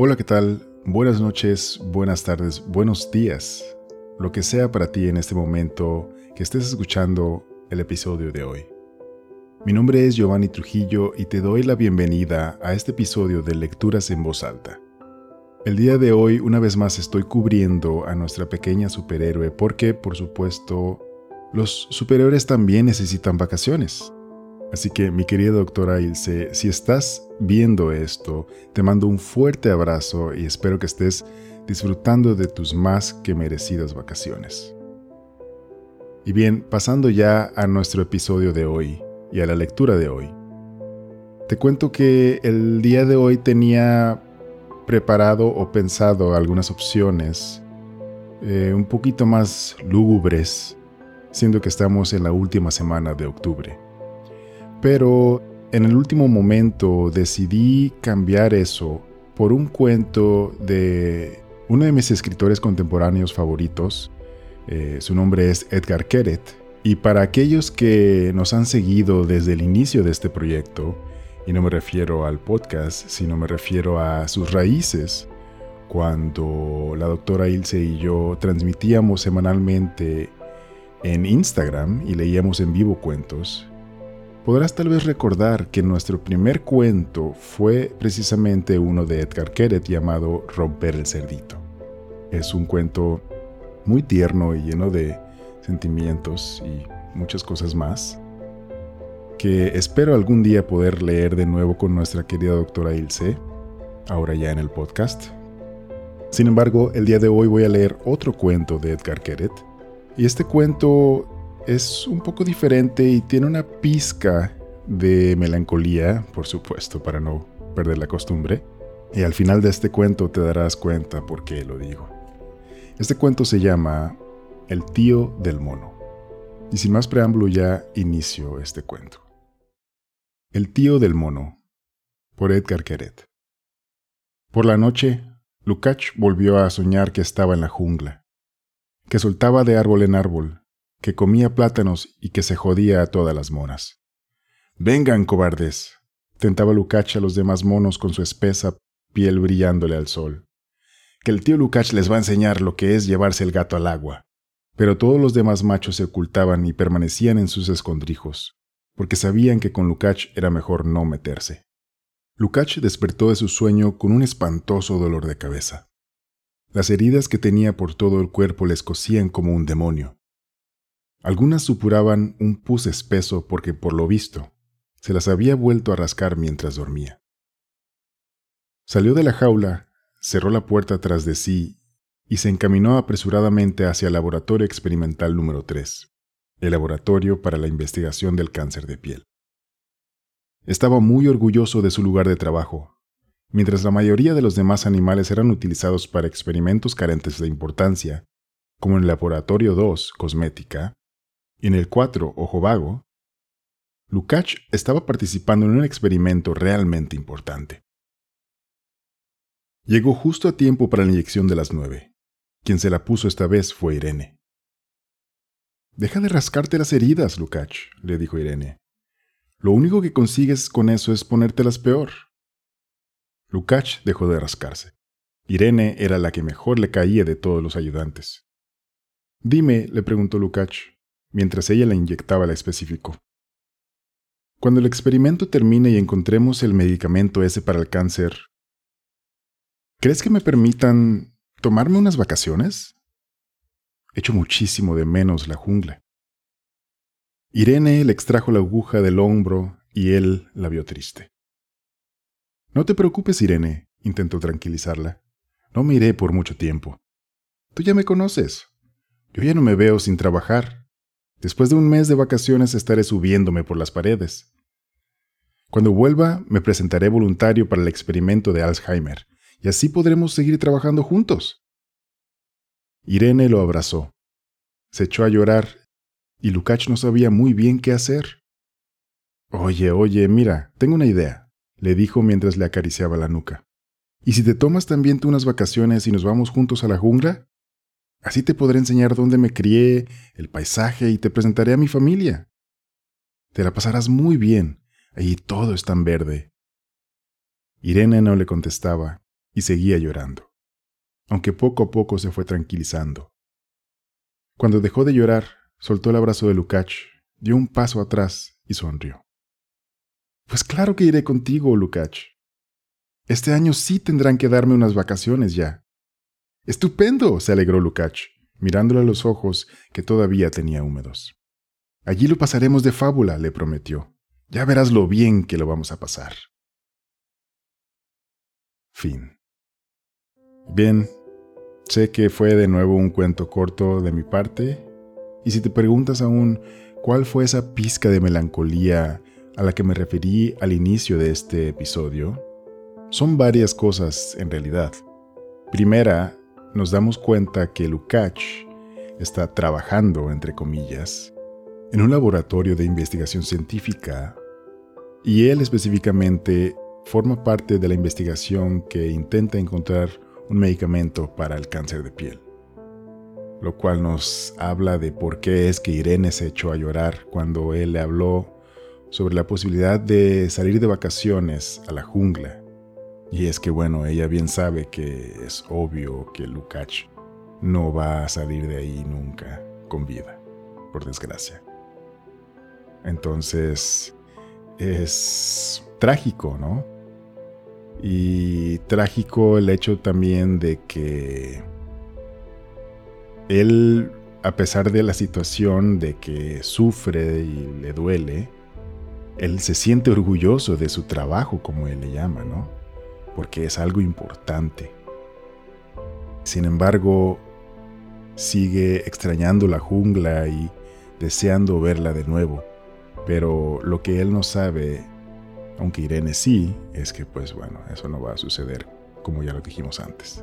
Hola, ¿qué tal? Buenas noches, buenas tardes, buenos días. Lo que sea para ti en este momento que estés escuchando el episodio de hoy. Mi nombre es Giovanni Trujillo y te doy la bienvenida a este episodio de Lecturas en Voz Alta. El día de hoy una vez más estoy cubriendo a nuestra pequeña superhéroe porque, por supuesto, los superhéroes también necesitan vacaciones. Así que mi querida doctora Ilse, si estás viendo esto, te mando un fuerte abrazo y espero que estés disfrutando de tus más que merecidas vacaciones. Y bien, pasando ya a nuestro episodio de hoy y a la lectura de hoy. Te cuento que el día de hoy tenía preparado o pensado algunas opciones eh, un poquito más lúgubres, siendo que estamos en la última semana de octubre. Pero en el último momento decidí cambiar eso por un cuento de uno de mis escritores contemporáneos favoritos. Eh, su nombre es Edgar Keret. Y para aquellos que nos han seguido desde el inicio de este proyecto, y no me refiero al podcast, sino me refiero a sus raíces, cuando la doctora Ilse y yo transmitíamos semanalmente en Instagram y leíamos en vivo cuentos, Podrás tal vez recordar que nuestro primer cuento fue precisamente uno de Edgar Keret llamado Romper el Cerdito. Es un cuento muy tierno y lleno de sentimientos y muchas cosas más que espero algún día poder leer de nuevo con nuestra querida doctora Ilse, ahora ya en el podcast. Sin embargo, el día de hoy voy a leer otro cuento de Edgar Keret, y este cuento es un poco diferente y tiene una pizca de melancolía, por supuesto, para no perder la costumbre. Y al final de este cuento te darás cuenta por qué lo digo. Este cuento se llama El tío del mono. Y sin más preámbulo ya inicio este cuento. El tío del mono, por Edgar Queret. Por la noche, Lukács volvió a soñar que estaba en la jungla, que soltaba de árbol en árbol, que comía plátanos y que se jodía a todas las monas. Vengan, cobardes, tentaba Lukács a los demás monos con su espesa piel brillándole al sol. Que el tío Lukács les va a enseñar lo que es llevarse el gato al agua. Pero todos los demás machos se ocultaban y permanecían en sus escondrijos, porque sabían que con Lukács era mejor no meterse. Lukács despertó de su sueño con un espantoso dolor de cabeza. Las heridas que tenía por todo el cuerpo les cosían como un demonio. Algunas supuraban un pus espeso porque, por lo visto, se las había vuelto a rascar mientras dormía. Salió de la jaula, cerró la puerta tras de sí y se encaminó apresuradamente hacia el laboratorio experimental número 3, el laboratorio para la investigación del cáncer de piel. Estaba muy orgulloso de su lugar de trabajo. Mientras la mayoría de los demás animales eran utilizados para experimentos carentes de importancia, como en el laboratorio 2, cosmética, en el 4, Ojo Vago, Lukács estaba participando en un experimento realmente importante. Llegó justo a tiempo para la inyección de las nueve. Quien se la puso esta vez fue Irene. Deja de rascarte las heridas, Lukács, le dijo Irene. Lo único que consigues con eso es ponértelas peor. Lukács dejó de rascarse. Irene era la que mejor le caía de todos los ayudantes. Dime, le preguntó Lukács, Mientras ella la inyectaba, la especificó. Cuando el experimento termine y encontremos el medicamento ese para el cáncer, ¿crees que me permitan tomarme unas vacaciones? Echo muchísimo de menos la jungla. Irene le extrajo la aguja del hombro y él la vio triste. No te preocupes, Irene, intentó tranquilizarla. No me iré por mucho tiempo. Tú ya me conoces. Yo ya no me veo sin trabajar. Después de un mes de vacaciones estaré subiéndome por las paredes. Cuando vuelva, me presentaré voluntario para el experimento de Alzheimer, y así podremos seguir trabajando juntos. Irene lo abrazó. Se echó a llorar, y Lukács no sabía muy bien qué hacer. Oye, oye, mira, tengo una idea, le dijo mientras le acariciaba la nuca. ¿Y si te tomas también tú unas vacaciones y nos vamos juntos a la jungla? Así te podré enseñar dónde me crié, el paisaje y te presentaré a mi familia. Te la pasarás muy bien, allí todo es tan verde. Irene no le contestaba, y seguía llorando, aunque poco a poco se fue tranquilizando. Cuando dejó de llorar, soltó el abrazo de Lukács, dio un paso atrás y sonrió. Pues claro que iré contigo, Lukács. Este año sí tendrán que darme unas vacaciones ya. Estupendo, se alegró Lukács, mirándole a los ojos que todavía tenía húmedos. Allí lo pasaremos de fábula, le prometió. Ya verás lo bien que lo vamos a pasar. Fin. Bien, sé que fue de nuevo un cuento corto de mi parte, y si te preguntas aún cuál fue esa pizca de melancolía a la que me referí al inicio de este episodio, son varias cosas en realidad. Primera, nos damos cuenta que Lukács está trabajando, entre comillas, en un laboratorio de investigación científica y él específicamente forma parte de la investigación que intenta encontrar un medicamento para el cáncer de piel. Lo cual nos habla de por qué es que Irene se echó a llorar cuando él le habló sobre la posibilidad de salir de vacaciones a la jungla. Y es que bueno, ella bien sabe que es obvio que Lukács no va a salir de ahí nunca con vida, por desgracia. Entonces, es trágico, ¿no? Y trágico el hecho también de que él, a pesar de la situación de que sufre y le duele, él se siente orgulloso de su trabajo, como él le llama, ¿no? Porque es algo importante. Sin embargo, sigue extrañando la jungla y deseando verla de nuevo. Pero lo que él no sabe, aunque Irene sí, es que pues bueno, eso no va a suceder como ya lo dijimos antes.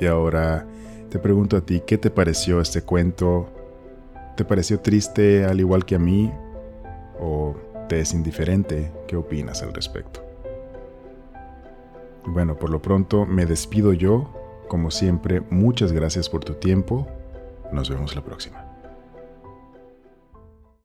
Y ahora te pregunto a ti, ¿qué te pareció este cuento? ¿Te pareció triste al igual que a mí? ¿O te es indiferente? ¿Qué opinas al respecto? Bueno, por lo pronto me despido yo. Como siempre, muchas gracias por tu tiempo. Nos vemos la próxima.